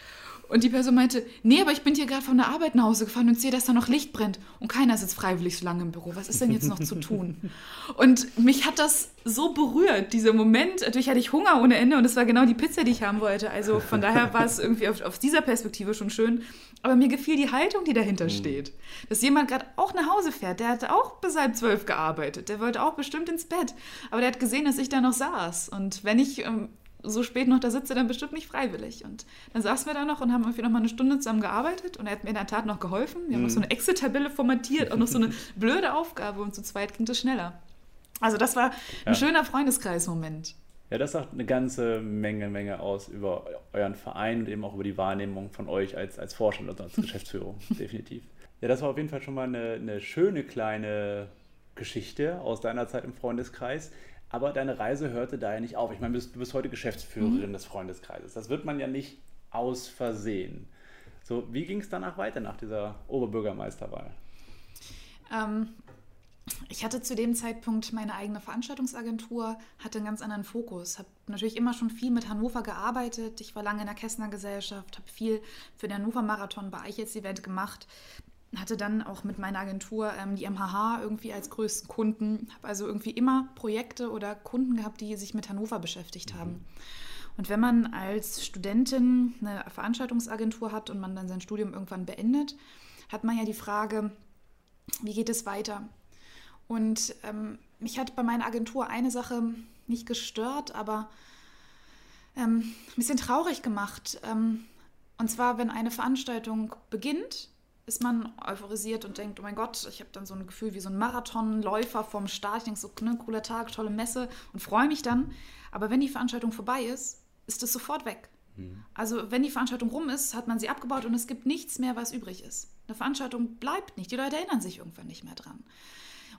Und die Person meinte, nee, aber ich bin hier gerade von der Arbeit nach Hause gefahren und sehe, dass da noch Licht brennt. Und keiner sitzt freiwillig so lange im Büro. Was ist denn jetzt noch zu tun? Und mich hat das so berührt, dieser Moment. Natürlich hatte ich Hunger ohne Ende und es war genau die Pizza, die ich haben wollte. Also von daher war es irgendwie auf, auf dieser Perspektive schon schön. Aber mir gefiel die Haltung, die dahinter mhm. steht. Dass jemand gerade auch nach Hause fährt. Der hat auch bis halb zwölf gearbeitet. Der wollte auch bestimmt ins Bett. Aber der hat gesehen, dass ich da noch saß. Und wenn ich ähm, so spät noch da sitze, dann bestimmt nicht freiwillig. Und dann saßen wir da noch und haben irgendwie noch mal eine Stunde zusammen gearbeitet und er hat mir in der Tat noch geholfen. Wir haben noch so eine mhm. Excel-Tabelle formatiert, auch noch so eine blöde Aufgabe und zu zweit ging das schneller. Also das war ein ja. schöner Freundeskreis-Moment. Ja, das sagt eine ganze Menge, Menge aus über euren Verein und eben auch über die Wahrnehmung von euch als, als Vorstand und als Geschäftsführung, definitiv. Ja, das war auf jeden Fall schon mal eine, eine schöne kleine Geschichte aus deiner Zeit im Freundeskreis. Aber deine Reise hörte da ja nicht auf. Ich meine, du bist, du bist heute Geschäftsführerin mhm. des Freundeskreises. Das wird man ja nicht aus Versehen. So, wie ging es danach weiter nach dieser Oberbürgermeisterwahl? Ähm, ich hatte zu dem Zeitpunkt meine eigene Veranstaltungsagentur, hatte einen ganz anderen Fokus. Habe natürlich immer schon viel mit Hannover gearbeitet. Ich war lange in der Kessner Gesellschaft, habe viel für den Hannover Marathon bei Eichels Event gemacht hatte dann auch mit meiner Agentur ähm, die MHH irgendwie als größten Kunden, habe also irgendwie immer Projekte oder Kunden gehabt, die sich mit Hannover beschäftigt haben. Mhm. Und wenn man als Studentin eine Veranstaltungsagentur hat und man dann sein Studium irgendwann beendet, hat man ja die Frage, wie geht es weiter? Und ähm, mich hat bei meiner Agentur eine Sache nicht gestört, aber ähm, ein bisschen traurig gemacht. Ähm, und zwar, wenn eine Veranstaltung beginnt ist man euphorisiert und denkt, oh mein Gott, ich habe dann so ein Gefühl wie so ein Marathonläufer vom Start. Ich denke so, ne, cooler Tag, tolle Messe und freue mich dann. Aber wenn die Veranstaltung vorbei ist, ist es sofort weg. Mhm. Also wenn die Veranstaltung rum ist, hat man sie abgebaut und es gibt nichts mehr, was übrig ist. Eine Veranstaltung bleibt nicht. Die Leute erinnern sich irgendwann nicht mehr dran.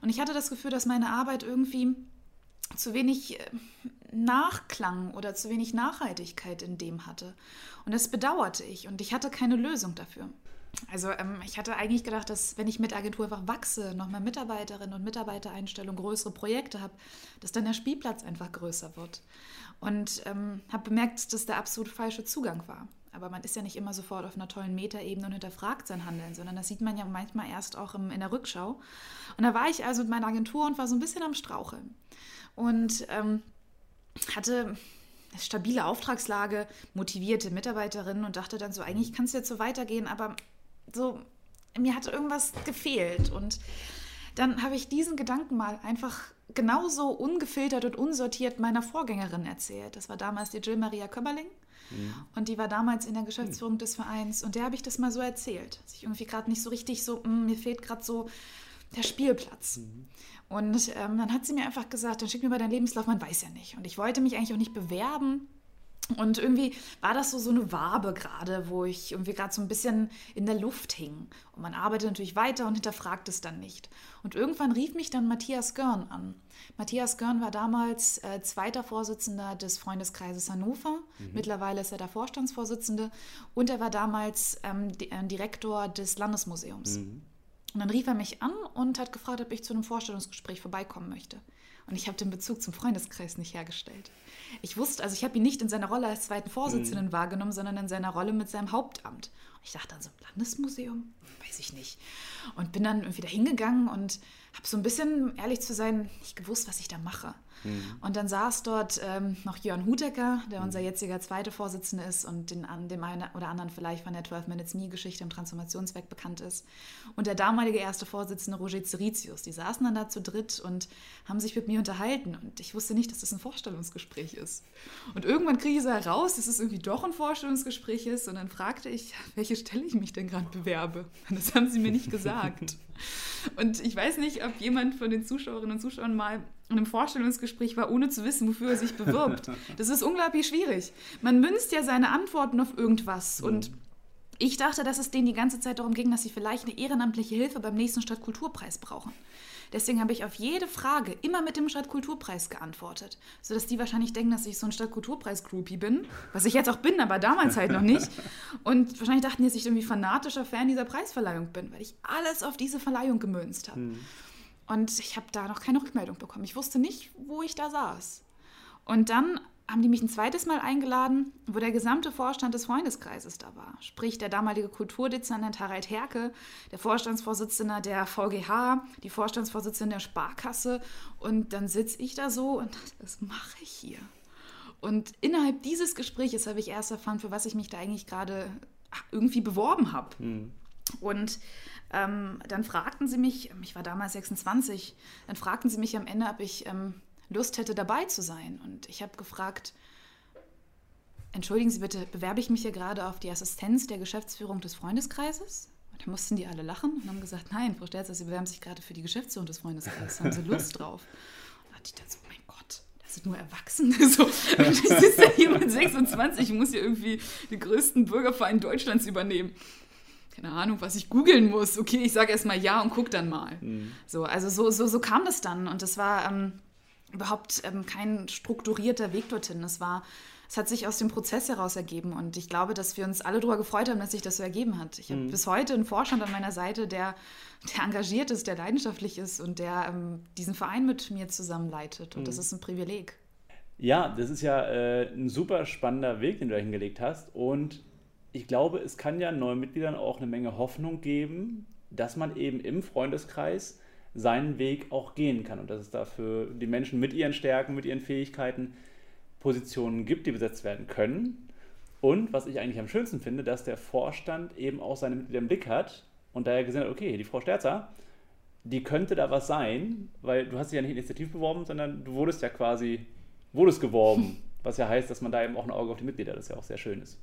Und ich hatte das Gefühl, dass meine Arbeit irgendwie zu wenig äh, Nachklang oder zu wenig Nachhaltigkeit in dem hatte. Und das bedauerte ich und ich hatte keine Lösung dafür. Also ähm, ich hatte eigentlich gedacht, dass wenn ich mit Agentur einfach wachse, noch mehr Mitarbeiterinnen und Mitarbeitereinstellung, größere Projekte habe, dass dann der Spielplatz einfach größer wird. Und ähm, habe bemerkt, dass der absolut falsche Zugang war. Aber man ist ja nicht immer sofort auf einer tollen Metaebene und hinterfragt sein Handeln, sondern das sieht man ja manchmal erst auch im, in der Rückschau. Und da war ich also mit meiner Agentur und war so ein bisschen am Straucheln. Und ähm, hatte stabile Auftragslage, motivierte Mitarbeiterinnen und dachte dann so, eigentlich kann es jetzt so weitergehen, aber so, mir hat irgendwas gefehlt. Und dann habe ich diesen Gedanken mal einfach genauso ungefiltert und unsortiert meiner Vorgängerin erzählt. Das war damals die Jill Maria Köberling. Mhm. Und die war damals in der Geschäftsführung des Vereins. Und der habe ich das mal so erzählt. Dass ich irgendwie gerade nicht so richtig so, mh, mir fehlt gerade so der Spielplatz. Mhm. Und ähm, dann hat sie mir einfach gesagt, dann schick mir mal deinen Lebenslauf, man weiß ja nicht. Und ich wollte mich eigentlich auch nicht bewerben. Und irgendwie war das so, so eine Wabe gerade, wo ich irgendwie gerade so ein bisschen in der Luft hing. Und man arbeitet natürlich weiter und hinterfragt es dann nicht. Und irgendwann rief mich dann Matthias Görn an. Matthias Görn war damals äh, zweiter Vorsitzender des Freundeskreises Hannover. Mhm. Mittlerweile ist er der Vorstandsvorsitzende. Und er war damals ähm, äh, Direktor des Landesmuseums. Mhm. Und dann rief er mich an und hat gefragt, ob ich zu einem Vorstellungsgespräch vorbeikommen möchte. Und ich habe den Bezug zum Freundeskreis nicht hergestellt. Ich wusste, also ich habe ihn nicht in seiner Rolle als zweiten Vorsitzenden mhm. wahrgenommen, sondern in seiner Rolle mit seinem Hauptamt. Und ich dachte dann so, Landesmuseum? Weiß ich nicht. Und bin dann wieder hingegangen und habe so ein bisschen, ehrlich zu sein, nicht gewusst, was ich da mache. Mhm. Und dann saß dort ähm, noch Jörn Hutecker, der mhm. unser jetziger zweiter Vorsitzender ist und den, an dem einen oder anderen vielleicht von der 12 Minutes Me-Geschichte im Transformationswerk bekannt ist. Und der damalige erste Vorsitzende Roger Zeritius. Die saßen dann da zu dritt und haben sich mit mir unterhalten. Und ich wusste nicht, dass das ein Vorstellungsgespräch ist. Und irgendwann kriege ich so heraus, dass es irgendwie doch ein Vorstellungsgespräch ist. Und dann fragte ich, welche Stelle ich mich denn gerade bewerbe. Und das haben sie mir nicht gesagt. Und ich weiß nicht, ob jemand von den Zuschauerinnen und Zuschauern mal in einem Vorstellungsgespräch war, ohne zu wissen, wofür er sich bewirbt. Das ist unglaublich schwierig. Man münzt ja seine Antworten auf irgendwas. Mhm. Und ich dachte, dass es denen die ganze Zeit darum ging, dass sie vielleicht eine ehrenamtliche Hilfe beim nächsten Stadtkulturpreis brauchen. Deswegen habe ich auf jede Frage immer mit dem Stadtkulturpreis geantwortet, sodass die wahrscheinlich denken, dass ich so ein Stadtkulturpreis-Groupie bin, was ich jetzt auch bin, aber damals halt noch nicht. Und wahrscheinlich dachten die, dass ich irgendwie fanatischer Fan dieser Preisverleihung bin, weil ich alles auf diese Verleihung gemünzt habe. Mhm. Und ich habe da noch keine Rückmeldung bekommen. Ich wusste nicht, wo ich da saß. Und dann haben die mich ein zweites Mal eingeladen, wo der gesamte Vorstand des Freundeskreises da war. Sprich, der damalige Kulturdezernent Harald Herke, der Vorstandsvorsitzende der VGH, die Vorstandsvorsitzende der Sparkasse. Und dann sitze ich da so und was mache ich hier? Und innerhalb dieses Gespräches habe ich erst erfahren, für was ich mich da eigentlich gerade irgendwie beworben habe. Mhm. Und ähm, dann fragten sie mich, ich war damals 26, dann fragten sie mich am Ende, ob ich ähm, Lust hätte, dabei zu sein. Und ich habe gefragt, entschuldigen Sie bitte, bewerbe ich mich hier gerade auf die Assistenz der Geschäftsführung des Freundeskreises? Und dann mussten die alle lachen und haben gesagt, nein, Frau Stelzer, Sie bewerben sich gerade für die Geschäftsführung des Freundeskreises. Haben Sie Lust drauf? Und da hatte ich dann so, mein Gott, das sind nur Erwachsene. So, ich sitze hier mit 26, ich muss hier irgendwie den größten Bürgerverein Deutschlands übernehmen keine Ahnung, was ich googeln muss. Okay, ich sage erstmal ja und guck dann mal. Mhm. So, also so, so, so kam das dann. Und das war ähm, überhaupt ähm, kein strukturierter Weg dorthin. Es war, es hat sich aus dem Prozess heraus ergeben. Und ich glaube, dass wir uns alle darüber gefreut haben, dass sich das so ergeben hat. Ich habe mhm. bis heute einen Vorstand an meiner Seite, der, der engagiert ist, der leidenschaftlich ist und der ähm, diesen Verein mit mir zusammenleitet. Und mhm. das ist ein Privileg. Ja, das ist ja äh, ein super spannender Weg, den du da hingelegt hast. Und ich glaube, es kann ja neuen Mitgliedern auch eine Menge Hoffnung geben, dass man eben im Freundeskreis seinen Weg auch gehen kann und dass es dafür die Menschen mit ihren Stärken, mit ihren Fähigkeiten Positionen gibt, die besetzt werden können. Und was ich eigentlich am schönsten finde, dass der Vorstand eben auch seine Mitglieder im Blick hat und daher gesehen hat, okay, die Frau Sterzer, die könnte da was sein, weil du hast dich ja nicht initiativ beworben, sondern du wurdest ja quasi, wurdest geworben, was ja heißt, dass man da eben auch ein Auge auf die Mitglieder, das ja auch sehr schön ist.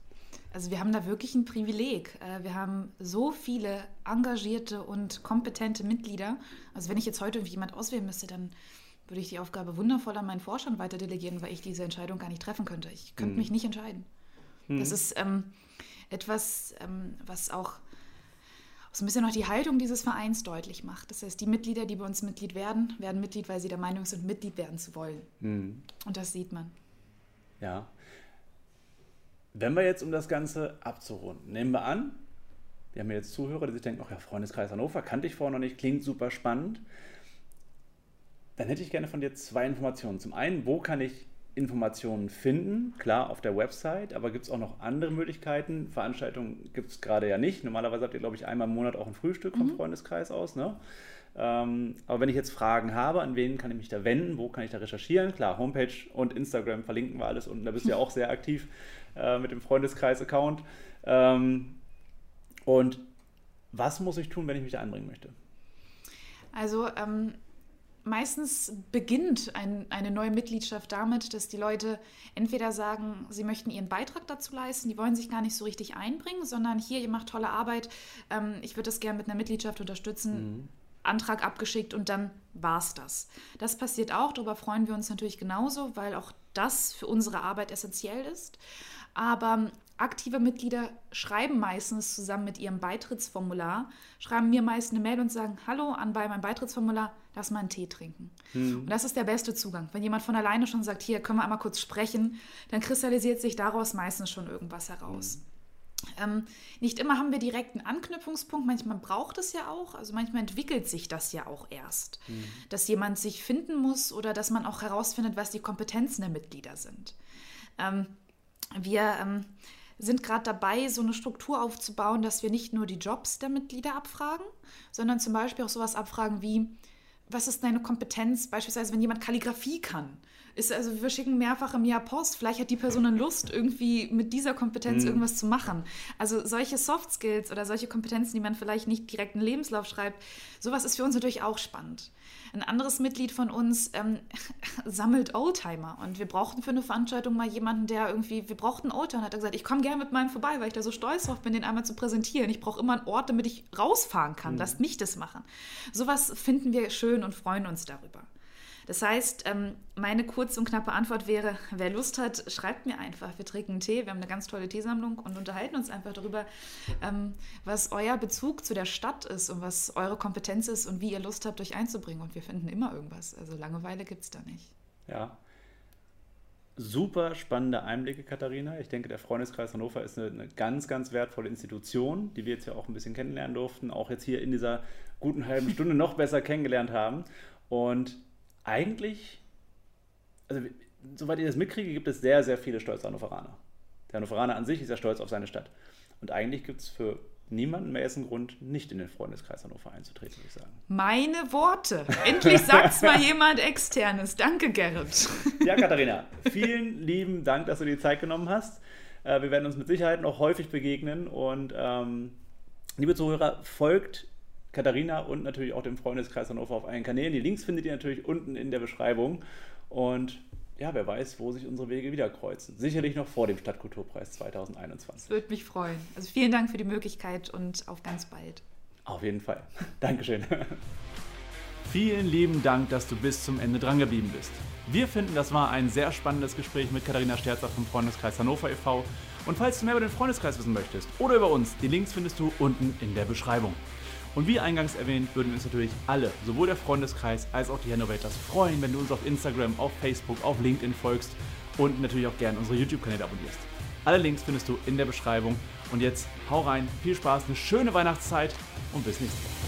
Also wir haben da wirklich ein Privileg. Äh, wir haben so viele engagierte und kompetente Mitglieder. Also wenn ich jetzt heute jemand auswählen müsste, dann würde ich die Aufgabe wundervoll an meinen Vorstand weiter delegieren, weil ich diese Entscheidung gar nicht treffen könnte. Ich könnte mhm. mich nicht entscheiden. Mhm. Das ist ähm, etwas, ähm, was auch so ein bisschen noch die Haltung dieses Vereins deutlich macht. Das heißt, die Mitglieder, die bei uns Mitglied werden, werden Mitglied, weil sie der Meinung sind, Mitglied werden zu wollen. Mhm. Und das sieht man. Ja, wenn wir jetzt, um das Ganze abzurunden, nehmen wir an, wir haben jetzt Zuhörer, die sich denken, ach ja, Freundeskreis Hannover, kannte ich vorher noch nicht, klingt super spannend. Dann hätte ich gerne von dir zwei Informationen. Zum einen, wo kann ich Informationen finden? Klar, auf der Website, aber gibt es auch noch andere Möglichkeiten? Veranstaltungen gibt es gerade ja nicht. Normalerweise habt ihr, glaube ich, einmal im Monat auch ein Frühstück vom mhm. Freundeskreis aus. Ne? Ähm, aber wenn ich jetzt Fragen habe, an wen kann ich mich da wenden? Wo kann ich da recherchieren? Klar, Homepage und Instagram verlinken wir alles und da bist du ja auch sehr aktiv äh, mit dem Freundeskreis-Account. Ähm, und was muss ich tun, wenn ich mich da einbringen möchte? Also ähm, meistens beginnt ein, eine neue Mitgliedschaft damit, dass die Leute entweder sagen, sie möchten ihren Beitrag dazu leisten, die wollen sich gar nicht so richtig einbringen, sondern hier, ihr macht tolle Arbeit, ähm, ich würde das gerne mit einer Mitgliedschaft unterstützen. Mhm. Antrag abgeschickt und dann war's das. Das passiert auch, darüber freuen wir uns natürlich genauso, weil auch das für unsere Arbeit essentiell ist. Aber aktive Mitglieder schreiben meistens zusammen mit ihrem Beitrittsformular, schreiben mir meist eine Mail und sagen, hallo, an bei meinem Beitrittsformular, lass mal einen Tee trinken. Mhm. Und das ist der beste Zugang. Wenn jemand von alleine schon sagt, hier, können wir einmal kurz sprechen, dann kristallisiert sich daraus meistens schon irgendwas heraus. Mhm. Ähm, nicht immer haben wir direkt einen Anknüpfungspunkt, manchmal braucht es ja auch, also manchmal entwickelt sich das ja auch erst, mhm. dass jemand sich finden muss oder dass man auch herausfindet, was die Kompetenzen der Mitglieder sind. Ähm, wir ähm, sind gerade dabei, so eine Struktur aufzubauen, dass wir nicht nur die Jobs der Mitglieder abfragen, sondern zum Beispiel auch sowas abfragen wie, was ist deine Kompetenz, beispielsweise wenn jemand Kalligrafie kann? Ist also, wir schicken mehrfach im Jahr Post. Vielleicht hat die Person eine Lust, irgendwie mit dieser Kompetenz mhm. irgendwas zu machen. Also solche Soft Skills oder solche Kompetenzen, die man vielleicht nicht direkt in den Lebenslauf schreibt, sowas ist für uns natürlich auch spannend. Ein anderes Mitglied von uns ähm, sammelt Oldtimer und wir brauchten für eine Veranstaltung mal jemanden, der irgendwie, wir brauchten Oldtimer und hat gesagt, ich komme gerne mit meinem vorbei, weil ich da so stolz drauf bin, den einmal zu präsentieren. Ich brauche immer einen Ort, damit ich rausfahren kann. Mhm. Lasst mich das machen. Sowas finden wir schön und freuen uns darüber. Das heißt, ähm, meine kurze und knappe Antwort wäre, wer Lust hat, schreibt mir einfach. Wir trinken einen Tee, wir haben eine ganz tolle Teesammlung und unterhalten uns einfach darüber, ähm, was euer Bezug zu der Stadt ist und was eure Kompetenz ist und wie ihr Lust habt, euch einzubringen. Und wir finden immer irgendwas. Also Langeweile gibt es da nicht. Ja, super spannende Einblicke, Katharina. Ich denke, der Freundeskreis Hannover ist eine, eine, ganz, ganz wertvolle Institution, die wir jetzt ja auch ein bisschen kennenlernen durften, auch jetzt hier in dieser guten halben Stunde noch besser kennengelernt haben. Und eigentlich, also soweit ich das mitkriege, gibt es sehr, sehr viele stolze Hannoveraner. Der Hannoveraner an sich ist ja stolz auf seine Stadt. Und eigentlich gibt es für niemanden mehr jetzt einen Grund, nicht in den Freundeskreis Hannover einzutreten, würde ich sagen. Meine Worte. Endlich sagt es mal jemand Externes. Danke, Gerrit. Ja, Katharina, vielen lieben Dank, dass du dir die Zeit genommen hast. Äh, wir werden uns mit Sicherheit noch häufig begegnen. Und ähm, liebe Zuhörer, folgt Katharina und natürlich auch dem Freundeskreis Hannover auf allen Kanälen. Die Links findet ihr natürlich unten in der Beschreibung. Und ja, wer weiß, wo sich unsere Wege wieder kreuzen. Sicherlich noch vor dem Stadtkulturpreis 2021. Das würde mich freuen. Also vielen Dank für die Möglichkeit und auf ganz bald. Auf jeden Fall. Dankeschön. Vielen lieben Dank, dass du bis zum Ende dran geblieben bist. Wir finden, das war ein sehr spannendes Gespräch mit Katharina Sterzer vom Freundeskreis Hannover e.V. Und falls du mehr über den Freundeskreis wissen möchtest oder über uns, die Links findest du unten in der Beschreibung. Und wie eingangs erwähnt, würden wir uns natürlich alle, sowohl der Freundeskreis als auch die Innovators, freuen, wenn du uns auf Instagram, auf Facebook, auf LinkedIn folgst und natürlich auch gerne unsere YouTube-Kanäle abonnierst. Alle Links findest du in der Beschreibung. Und jetzt hau rein, viel Spaß, eine schöne Weihnachtszeit und bis nächste Woche.